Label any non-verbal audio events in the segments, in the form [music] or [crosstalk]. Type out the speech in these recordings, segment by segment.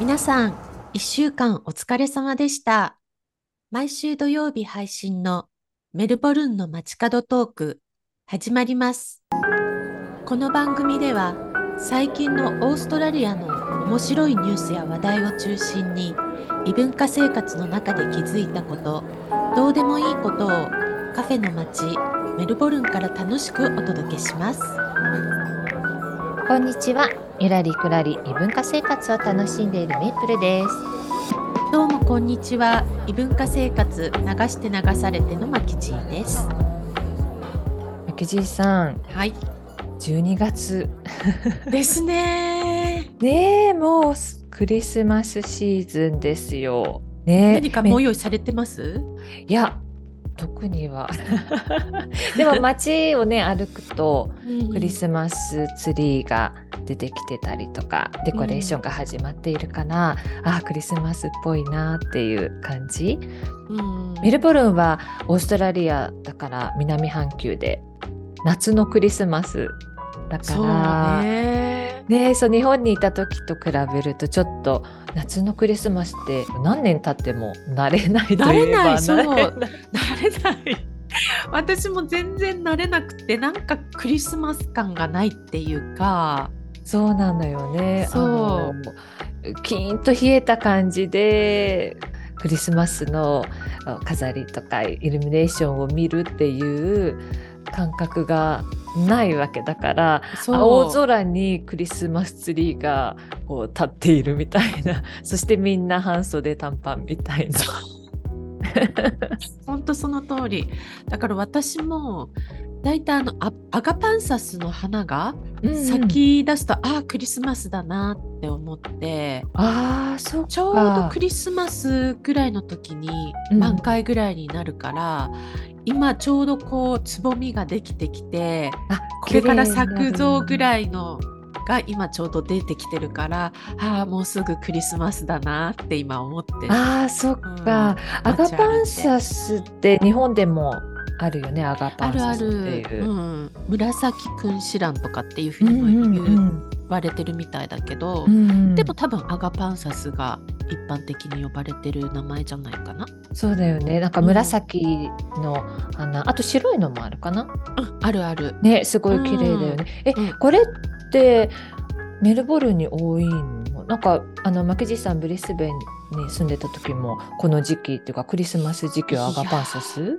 皆さん、一週間お疲れ様でした。毎週土曜日配信のメルボルンの街角トーク始まります。この番組では最近のオーストラリアの面白いニュースや話題を中心に異文化生活の中で気づいたこと、どうでもいいことをカフェの街メルボルンから楽しくお届けします。こんにちは。ゆらりくらり異文化生活を楽しんでいるメイプルです。どうもこんにちは。異文化生活流して流されてのまきちーです。マキジーさん、はい。12月。ですね。[laughs] ねえ、もうクリスマスシーズンですよ。ねえ何かもう用意されてます？いや、特には。でも街をね、歩くと、クリスマスツリーが出てきてたりとか、デコレーションが始まっているから、ああ、クリスマスっぽいなっていう感じ。うんメルボルンはオーストラリアだから南半球で夏のクリスマスだからね。ねそう日本にいた時と比べるとちょっと夏のクリスマスって何年経っても慣れないといないそう慣れない [laughs] 慣れない。私も全然慣れなくてなんかクリスマス感がないっていうか。そうなのよねそうキーンと冷えた感じでクリスマスのあ飾りとかイルミネーションを見るっていう感覚がないわけだから青空にクリスマスツリーがこう立っているみたいな [laughs] そしてみんな半袖短パンみたいな。本当その通り。だから私もだいたいあのアアガパンサスの花が咲き出すと、ああクリスマスだなって思って。ああそうちょうどクリスマスぐらいの時にうん満開ぐらいになるから、今ちょうどこうつぼみができてきてあこれから咲くぞぐいらいのが今ちょうど出てきてるからああもうすぐクリスマスだなって今思ってる。ああそっか、アガパンサスって日本でもあるよねアガパンあるあサスってる、いう。う。ん、紫君子蘭とかっていうふううんに言うんわれてるみたいだけど、うん。でも多分アガパンサスが一般的に呼ばれてる名前じゃないかな。そうだよね。なんか紫の花、あと白いのもあるかな？うん、あるある。ねすごい綺麗だよね、え、うん。これってメルボルンに多いの？なんかあのマキジさんブリスベンに住んでた時もこの時期っていうかクリスマス時期はアガパンサス？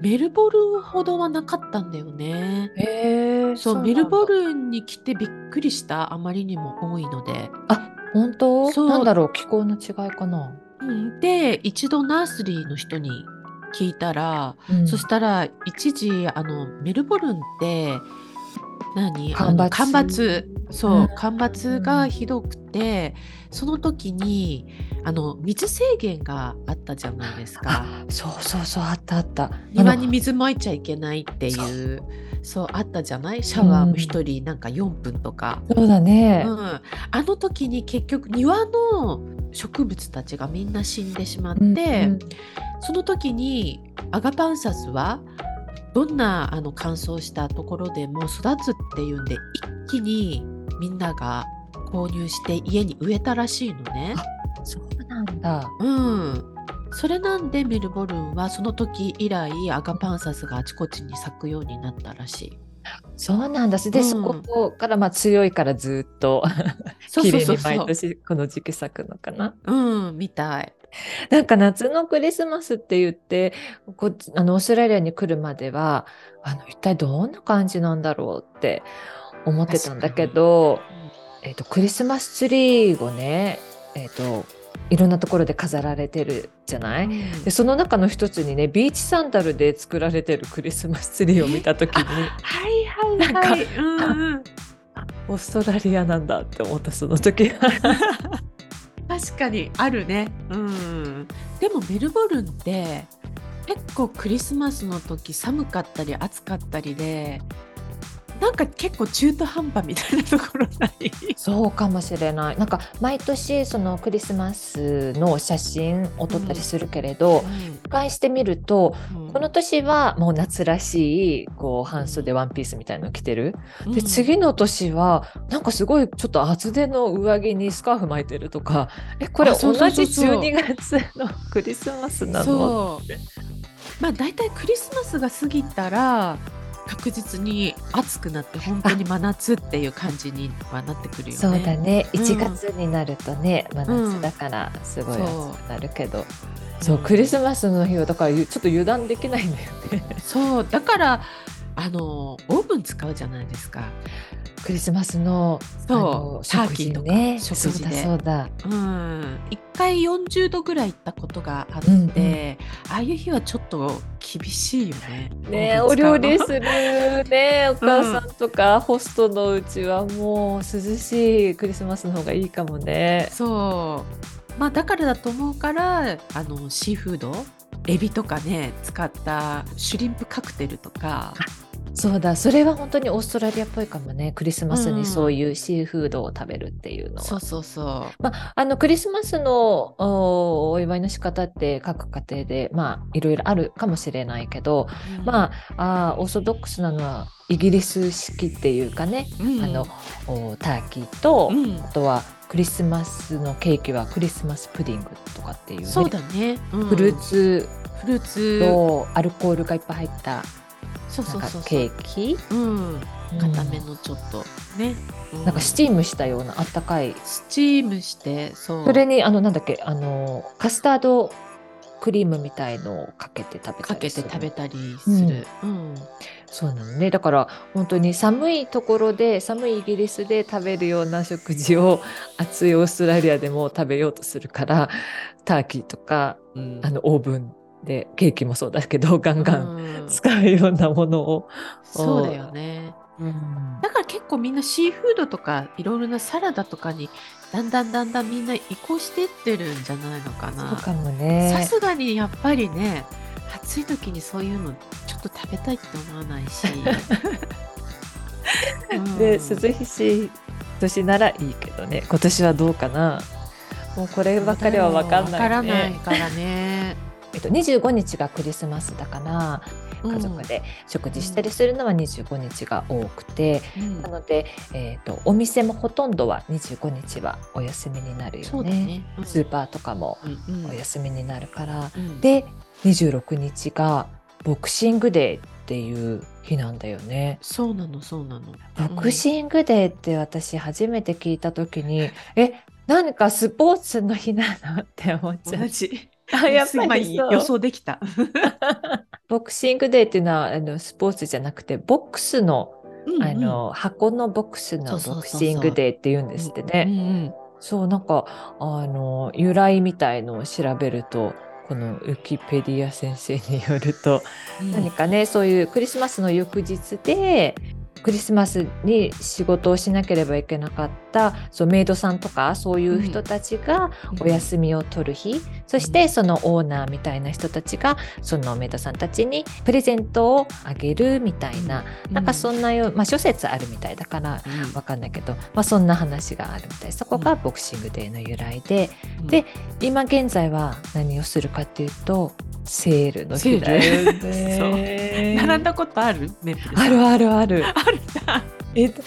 メルボルンほどはなかったんだよね。へえそうメルボルンに来てびっくりしたあまりにも多いので。あ本当？そう。なんだろう気候の違いかな、うん、で一度ナースリーの人に聞いたら、うん。そしたら一時あのメルボルンって何？あ干ば干ばつそう、うん。干ばつがひどくてその時にあの水制限があったじゃないですか。あ [laughs] そうそうそうあったあった。庭に水まいちゃいけないっていうそう。あったじゃない？シャワーも一人なんか4分とか、そうだね、うん。あの時に結局庭の植物たちがみんな死んでしまって、うん。その時にアガパンサスはどんなあの乾燥したところでも育つっていうんで一気にみんなが購入して家に植えたらしいのね。そうなんだうんそれなんでメルボルンはその時以来アガパンサスがあちこちに咲くようになったらしい。そうなんだで、うんそこからまあ強いからずっと [laughs] そう綺麗に毎。年この時期咲くのかなうん、みたい。[laughs] なんか夏のクリスマスって言ってこあのオーストラリアに来るまではあの一体どんな感じなんだろうって思ってたんだけど、えっとクリスマスツリーをね、えっといろんなところで飾られてるじゃない、うん。でその中の一つにねビーチサンダルで作られてるクリスマスツリーを見た時にはいはいはい。うんうんオーストラリアなんだって思ったその時。は。[laughs] 確かにあるね。うん。でもメルボルンって結構クリスマスの時寒かったり暑かったりでなんか結構中途半端みたいなところない？そうかもしれない。なんか毎年そのクリスマスの写真を撮ったりするけれど、見返してみるとうん。この年はもう夏らしいこう半袖ワンピースみたいの着てる。でうん。次の年はなんかすごいちょっと厚手の上着にスカーフ巻いてるとかえこれ同じ12月のクリスマスなの？そう。まあ大体クリスマスが過ぎたら確実に暑くなって本当に真夏っていう感じにはなってくるよね。そうだね。うん。1月になるとね、真夏だからすごい暑くなるけど、そう。クリスマスの日はだからちょっと油断できないんだよね。そうだからあのオーブン使うじゃないですか。クリスマスのあそう。のターキーとか食事ね食事で。そうだそうだ。うん、一回40度ぐらい行ったことがあって、うんうん。ああいう日はちょっと厳しいよね。ねお料理するね [laughs] お母さんとか、ホストのうちはもう涼しいクリスマスの方がいいかもね。そう。まあだからだと思うからあのシーフード？エビとかね使ったシュリンプカクテルとかそうだそれは本当にオーストラリアっぽいかもね。クリスマスうん。にそういうシーフードを食べるっていうのは。そうそうそう。まあ、あのクリスマスのおお祝いの仕方って各家庭でまあいろいろあるかもしれないけど、まああーオーソドックスなのはイギリス式っていうかね、うん。あのおターキーと、うん。あとはクリスマスのケーキはクリスマスプディングとかっていうね。そうだね、うん。フルーツフルーツ。とアルコールがいっぱい入ったそうそうそうケーキ？うん。固めうんのちょっと。ね、うなんかスチームしたようなあったかい。スチームしてそう。それにあのなんだっけ？あのカスタードクリームみたいのをかけて食べたかけりする。て食べたりする、うん。そうなのねだから本当に寒いところで寒いイギリスで食べるような食事を暑いオーストラリアでも食べようとするからターキーとかうん。あのオーブンでケーキもそうだけどガンガンうん。使うようなものを、そうだよね。だから結構みんなシーフードとかいろいろなサラダとかにだんだんだんだんみんな移行していってるんじゃないのかな。かもさね。すがにやっぱりね暑い時にそういうのちょっと食べたいって思わないし、[laughs] うん。で涼しい年ならいいけどね。今年はどうかな。もうこればっかりは分かんないね。わからないからね。えっと、25日がクリスマスだから家族で食事したりするのは25日が多くて、うん、なので、えっとお店もほとんどは25日はお休みになるよね。ね。うん。スーパーとかもうんうん。お休みになるから、うん。で26日がボクシングデーっていう日なんだよね。そうなのそうなの。ボクシングデーって私初めて聞いた時に、え何かスポーツの日なの？って思っちゃう。あやっぱ今り予想できた。[laughs] ボクシングデーっていうのはあのスポーツじゃなくてボックスの,、あの箱のボックスのボクシングデーって言うんですってね。うんうん。そうなんかあの由来みたいのを調べるとこのウィキペディア先生によると、うん。何かねそういうクリスマスの翌日でクリスマスに仕事をしなければいけなかったそうメイドさんとかそういう人たちがお休みを取る日、そしてそのオーナーみたいな人たちがそのメイドさんたちにプレゼントをあげるみたいな、なんかそんなよう、まあ、諸説あるみたいだからうん。わかんないけど、まあ、そんな話があるみたい。そこがボクシングデーの由来で、うん。で今現在は何をするかっていうとセールの日だよね。並んだことある？あるあるある。[laughs] あるんだ。えっと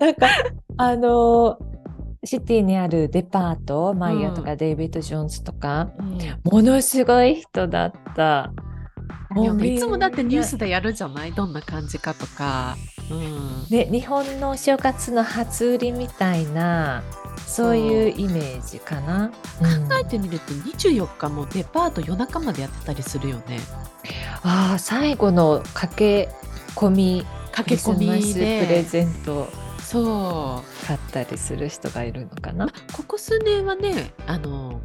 なんかあのシティにあるデパートマイヤーとかデイビッド・ジョーンズとか、ものすごい人だった。いつもだってニュースでやるじゃない？どんな感じかとか。うんね、日本の正月の初売りみたいなそういうイメージかな。うん考えてみると24日もデパート夜中までやってたりするよね。ああ最後の駆け込み駆け込みプレで。ゼントそう。買ったりする人がいるのかなま。ここ数年はねあの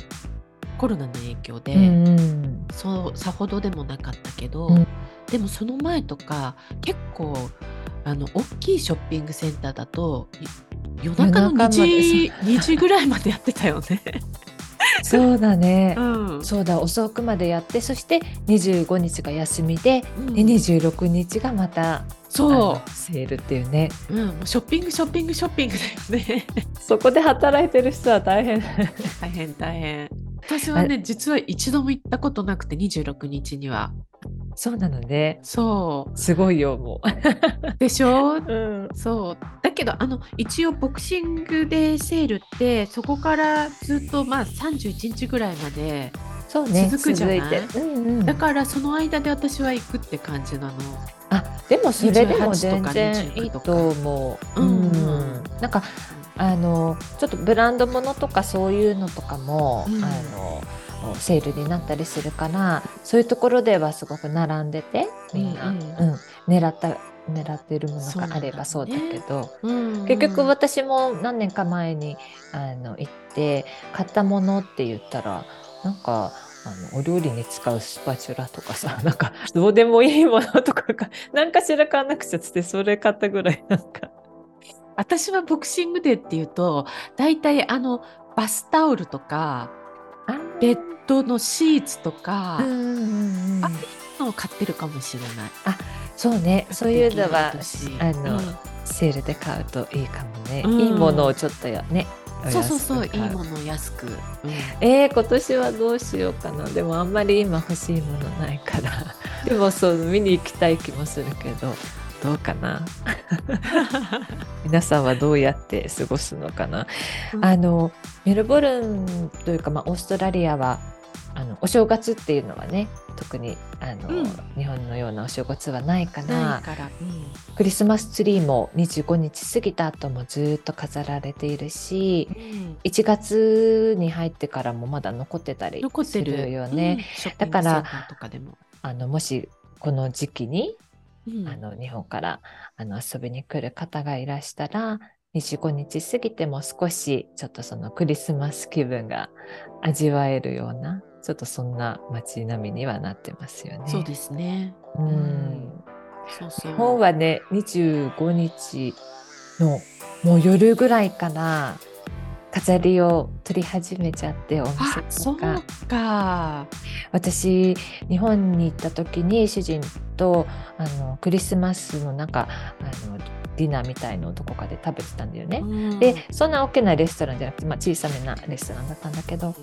コロナの影響で、うんうんそうさほどでもなかったけど、うんでもその前とか結構あの大きいショッピングセンターだとい夜中の2夜中まで時 ,2 時ぐらいまでやってたよね。[laughs] そうだね。うん。そうだ遅くまでやってそして25日が休みで,、うん。で26日がまたあそのセールっていうね。う、うん、ショッピングショッピングショッピングだよね。[laughs] そこで働いてる人は大変。大変大変。私はね実は一度も行ったことなくて26日にはそうなのね。そすごいよもう。[laughs] でしょ？う、うん、そう。だけどあの一応ボクシングデーセールってそこからずっとまあ31日ぐらいまでそうね続くじゃない？て、うんうん、だからその間で私は行くって感じなの。あでもそれでも全28と然か。いいと思う。うん。うん。なんかあのちょっとブランドものとかそういうのとかも、うん。あのセールになったりするからそういうところではすごく並んでてみんな、ううん。ん狙った狙ってるものがあればそうだけど、うん。結局私も何年か前にあの行って買ったものって言ったらなんかあのお料理に使うスパチュラとかさ [laughs] なんかどうでもいいものとかが何かしら買わなくちゃっつってそれ買ったぐらいなんか。私はボクシングデーっていうと大体あのバスタオルとかベッドのシーツとか、うんうんうんうん。あのを買ってるかもしれない。そうね。そういうのは私あの、うん。セールで買うといいかもね、うん。いいものをちょっとやねおそうそうそういいものを安く。うん。えー、今年はどうしようかな。でもあんまり今欲しいものないから。[laughs] でもそう見に行きたい気もするけどどうかな [laughs] 皆さんはどうやって過ごすのかな、あのメルボルンというか、まあ、オーストラリアはあのお正月っていうのはね特にあの、うん。日本のようなお正月はないかな。らいから。うん。クリスマスツリーも25日過ぎた後もずっと飾られているしうん。1月に入ってからもまだ残ってたりす残ってる。るよね。うんだから。あのもしこの時期にうんあの日本からあの遊びに来る方がいらしたら25日過ぎても少しちょっとそのクリスマス気分が味わえるようなちょっとそんな街並みにはなってますよね。そうですね。うんそうそう。日本はね25日のもう夜ぐらいから飾りを取り始めちゃっておあ店そうとか。か。私日本に行った時に主人とあのクリスマスのなんかあのディナーみたいのをどこかで食べてたんだよね。うん。でそんな大きなレストランじゃなくて、まあ、小さめなレストランだったんだけど。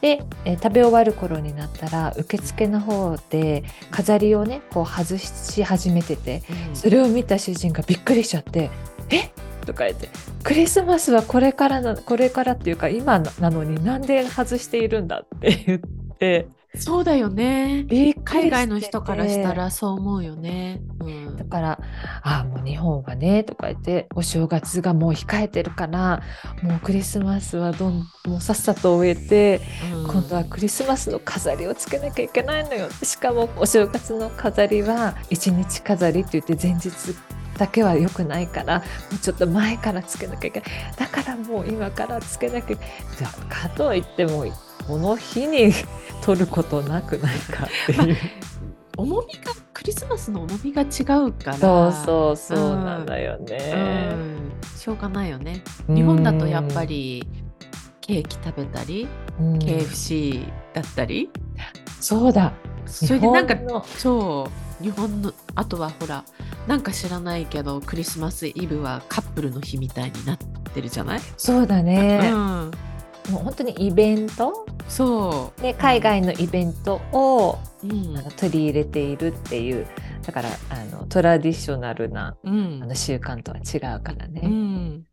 で、えー食べ終わる頃になったら受付の方で飾りをねこう外し始めててうん。それを見た主人がびっくりしちゃって「え？とか言って「クリスマスはこれからなこれからっていうか今なのになんで外しているんだ」って言って。そうだよね。海外の人からしたてらそう思うよね。うん。だから「ああもう日本はね」とか言ってお正月がもう控えてるからもうクリスマスはどんもうさっさと終えて、うん。今度はクリスマスの飾りをつけなきゃいけないのよ。しかもお正月の飾りは一日飾りって言って前日だけは良くないからもうちょっと前からつけなきゃいけない。だからもう今からつけなきゃ。いけないかといってもこの日に取ることなくないかっていう。重みがクリスマスの重みが違うから。そうそうそうなんだようね。ん。しょうがないよね。日本だとやっぱりケーキ食べたり、うん。KFC だったり、そうだ。それでなんかそう日本のあとはほらなんか知らないけどクリスマスイブはカップルの日みたいになってるじゃない、そうだね、うん、もう本当にイベント？そで海外のイベントをう、うん。あの取り入れているっていうだからあのトラディショナルなうん。あの習慣とは違うからね、うん、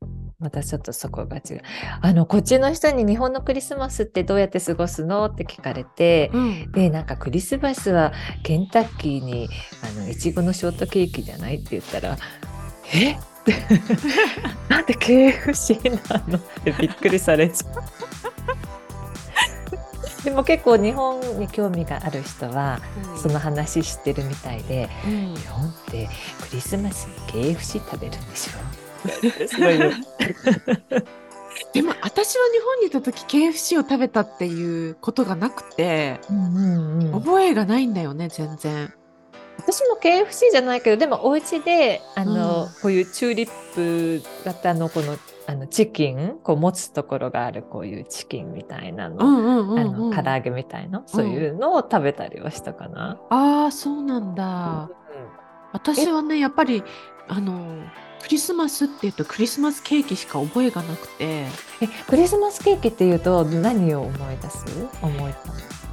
またちょっとそこが違う。あのこっちの人に日本のクリスマスってどうやって過ごすの？って聞かれて、うん、でなんかクリスマスはケンタッキーにあのいちごのショートケーキじゃないって言ったら「え？[laughs] なんで KFC なの?」ってびっくりされちゃう。[laughs] でも結構日本に興味がある人はその話知ってるみたいでうん。日本ってクリスマスに KFC 食べるんでしょ？すごいよ [laughs] でも私は日本にいた時 KFC を食べたっていうことがなくてうんうんうん覚えがないんだよね全然。私も KFC じゃないけどでもお家であの、うんこういうチューリップ型のこのあのチキンこう持つところがあるこういうチキンみたいなの,、うんうんうんあうんの唐揚げみたいな、そういうのを食べたりはしたかな。ああ、そうなんだ。私はね、やっぱり、あの、クリスマスっていうとクリスマスケーキしか覚えがなくて、えクリスマスケーキっていうと何を思い出す？思い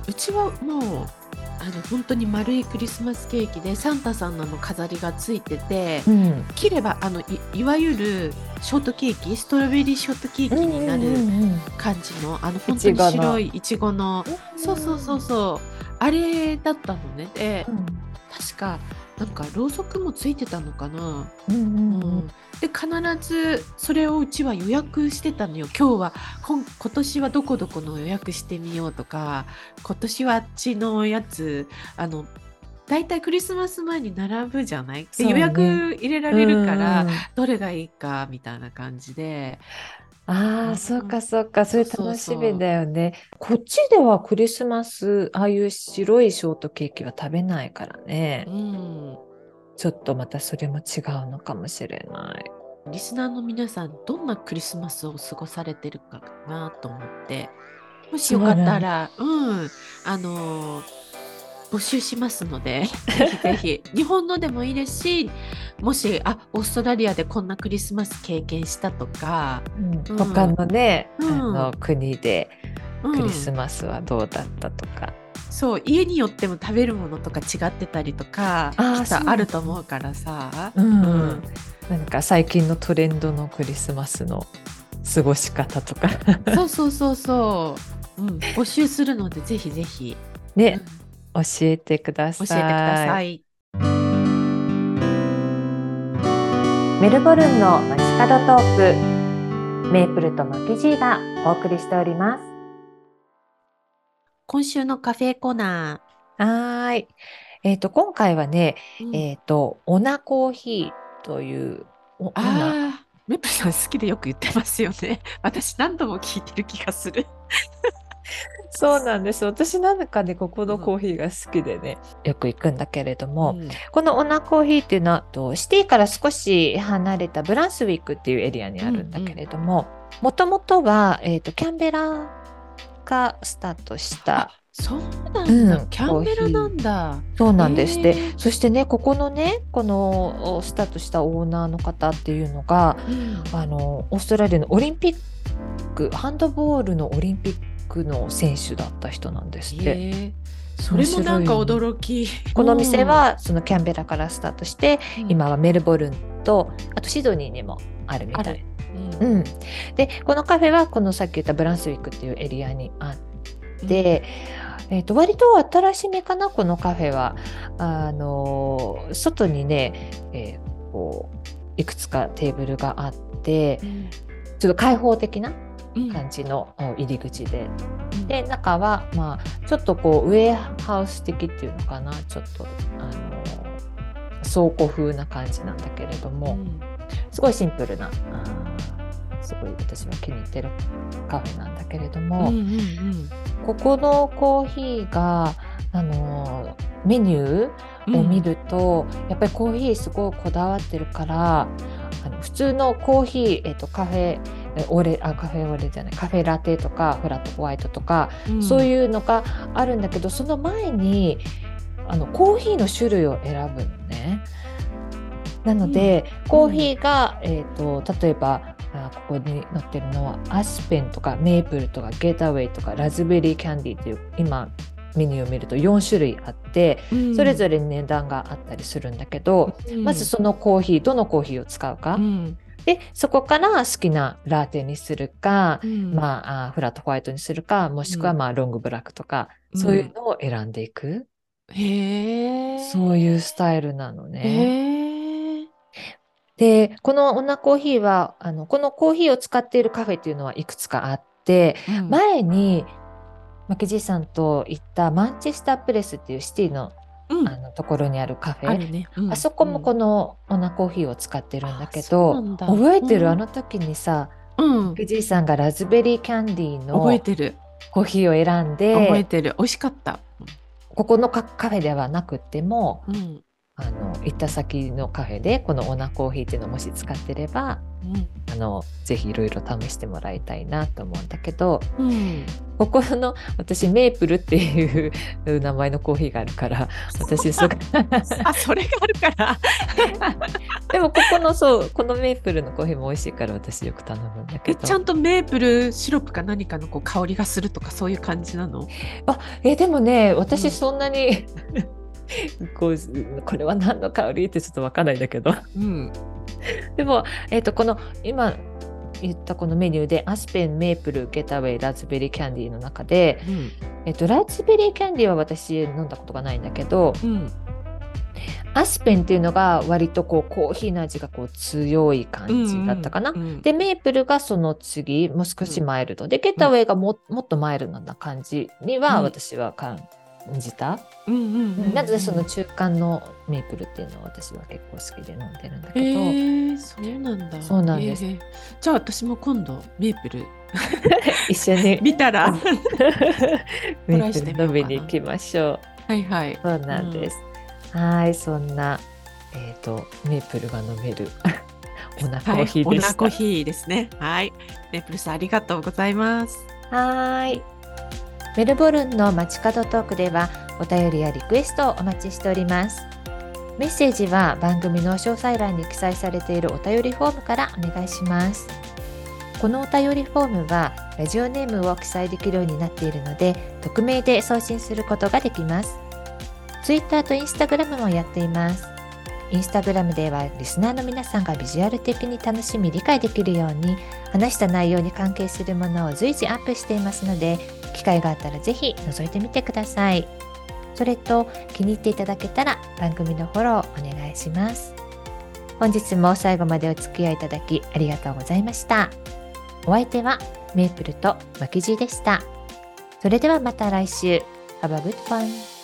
うちはもう、あの、本当に丸いクリスマスケーキでサンタさんの飾りがついてて、うん。切れば、あの、いいわゆるショートケーキ、ストロベリーショートケーキになる感じの、あの、本当に白いいちごの、そうそうそうそう、あれだったのね。で、確か、なんかろうそくもついてたのかな？うんうんで必ずそれをうちは予約してたのよ。今日は今今年はどこどこの予約してみようとか今年はあっちのやつあの大体クリスマス前に並ぶじゃない？で予約入れられるから、うん。どれがいいかみたいな感じであうん。あ、そうか。そうか、それ楽しみだよね。こっちではクリスマス、ああいう白いショートケーキは食べないからね。う。ん。ちょっとまたそれも違うのかもしれない。リスナーの皆さんどんなクリスマスを過ごされてるかなと思って。もしよかったらうん。あのー募集しますのでぜひぜひ。[laughs] 日本のでもいいですしもしあオーストラリアでこんなクリスマス経験したとか、うん。他のね、うん。あの国でうん。クリスマスはどうだったとか。そう家によっても食べるものとか違ってたりとかあーきっとあると思うからさ。うん。うん。なんか最近のトレンドのクリスマスの過ごし方とか。そうそうそうそう、うん、募集するのでぜひぜひ、うん。ね、教えてください。教えてください。メルボルンの街角トーク、メープルとマキジーがお送りしております。今週のカフェコーナはーい。えっ、と、今回はね、ー。うんえっ、と、オナコーヒーという、おオナああ、メップさん好きでよく言ってますよね。[laughs] 私何度も聞いてる気がする。[laughs] そうなんです。私なんかね、ここのコーヒーが好きでね、よく行くんだけれども、うんこのオナコーヒーっていうのは、とシティから少し離れたブランスウィックっていうエリアにあるんだけれども、もともとは、えっ、と、キャンベラがスタートした、そうなんだ、うんキャンベラなんだ。そうなんです。でそしてね、ここのね、このおスタートしたオーナーの方っていうのが、うんあの、オーストラリアのオリンピック、ハンドボールのオリンピックの選手だった人なんですって。それもなんか驚き。この店はそのキャンベラからスタートして、うん、今はメルボルンと、あとシドニーにもあるみたい。うん。うん、でこのカフェはこのさっき言ったブランスウィックっていうエリアにあって、えー、と割と新しめかなこのカフェは。あのー外にね、えーこういくつかテーブルがあってうん。ちょっと開放的なうん感じのお入り口で。うん。で中はまあちょっとこうウェアハウス的っていうのかな。ちょっとあのー倉庫風な感じなんだけれども。うん。すごいシンプルな、すごい私は気に入ってるカフェなんだけれども、うんうんうん。ここのコーヒーが、あのーメニューを見ると、やっぱりコーヒーすごいこだわってるから、あの普通のコーヒー、えっとカフェえオレあカフェオレじゃないカフェラテとかフラットホワイトとか、うん。そういうのがあるんだけどその前にあのコーヒーの種類を選ぶのね。なので、コーヒーが、えー、と例えばあここに載ってるのはアスペンとかメープルとかゲータウェイとかラズベリーキャンディーという今メニューを見ると4種類あってうん。それぞれ値段があったりするんだけど、うん。まずそのコーヒーどのコーヒーを使うか、うんでそこから好きなラテにするか、うん。まああフラットホワイトにするかもしくはうん。まあロングブラックとか、うん。そういうのを選んでいく、へえそういうスタイルなのね。でこのオナコーヒーはあのこのコーヒーを使っているカフェっていうのはいくつかあってうん。前にマキジさんと行ったマンチェスタープレスっていうシティのうんあのところにあるカフェ、ね。うんあそこもこの、のオナコーヒーを使ってるんだけど覚えてる、うんあの時にさうんマ、キジさんがラズベリーキャンディーの覚えてる。コーヒーを選んで覚えてる。美味しかった。ここのカカフェではなくってもうん。あの行った先のカフェでこのオナコーヒーっていうのをもし使ってればあのぜひいろいろ試してもらいたいなと思うんだけど、うん、ここの私メープルっていう名前のコーヒーがあるから私そ [laughs] あそれがあるから。[laughs] でもここのそうこのメープルのコーヒーも美味しいから私よく頼むんだけど。えちゃんとメープルシロップか何かのこう香りがするとかそういう感じなの？あえでもねうん。私そんなに、[laughs] こうこれは何の香りってちょっとわかんないんだけど。うん。でも、えー、とこの今言ったこのメニューでアスペンメープルゲタウェイラズベリーキャンディーの中で、うん。えー、とラズベリーキャンディーは私飲んだことがないんだけどうん。アスペンっていうのが割とこうコーヒーの味がこう強い感じだったかな。うんうんでメープルがその次もう少しマイルド、でゲタウェイがももっとマイルドな感じにはうん。私は感じた、うんうんうんなのでその中間のメープルっていうのは私は結構好きで飲んでるんだへけど、えそうなんだ。そうなんです。へーじゃあ私も今度メープル。一緒に。見たら。[laughs] メープル飲みに行きましょう。はいはい。そうなんです。はい、そんな、えっ、と、メープルが飲めるオナコーヒーはい、オでした。ナコーヒーですね。はい。メープルさんありがとうございます。はい。メルボルンの街角トークではお便りやリクエストをお待ちしております。メッセージは番組の詳細欄に記載されているお便りフォームからお願いします。このお便りフォームはラジオネームを記載できるようになっているので匿名で送信することができます。Twitter と Instagram もやっています。インスタグラムではリスナーの皆さんがビジュアル的に楽しみ理解できるように話した内容に関係するものを随時アップしていますので機会があったら是非覗いてみてください。それと気に入っていただけたら番組のフォローお願いします。本日も最後までお付き合いいただきありがとうございました。お相手はメープルとマキジーでした。それではまた来週。Have a good one!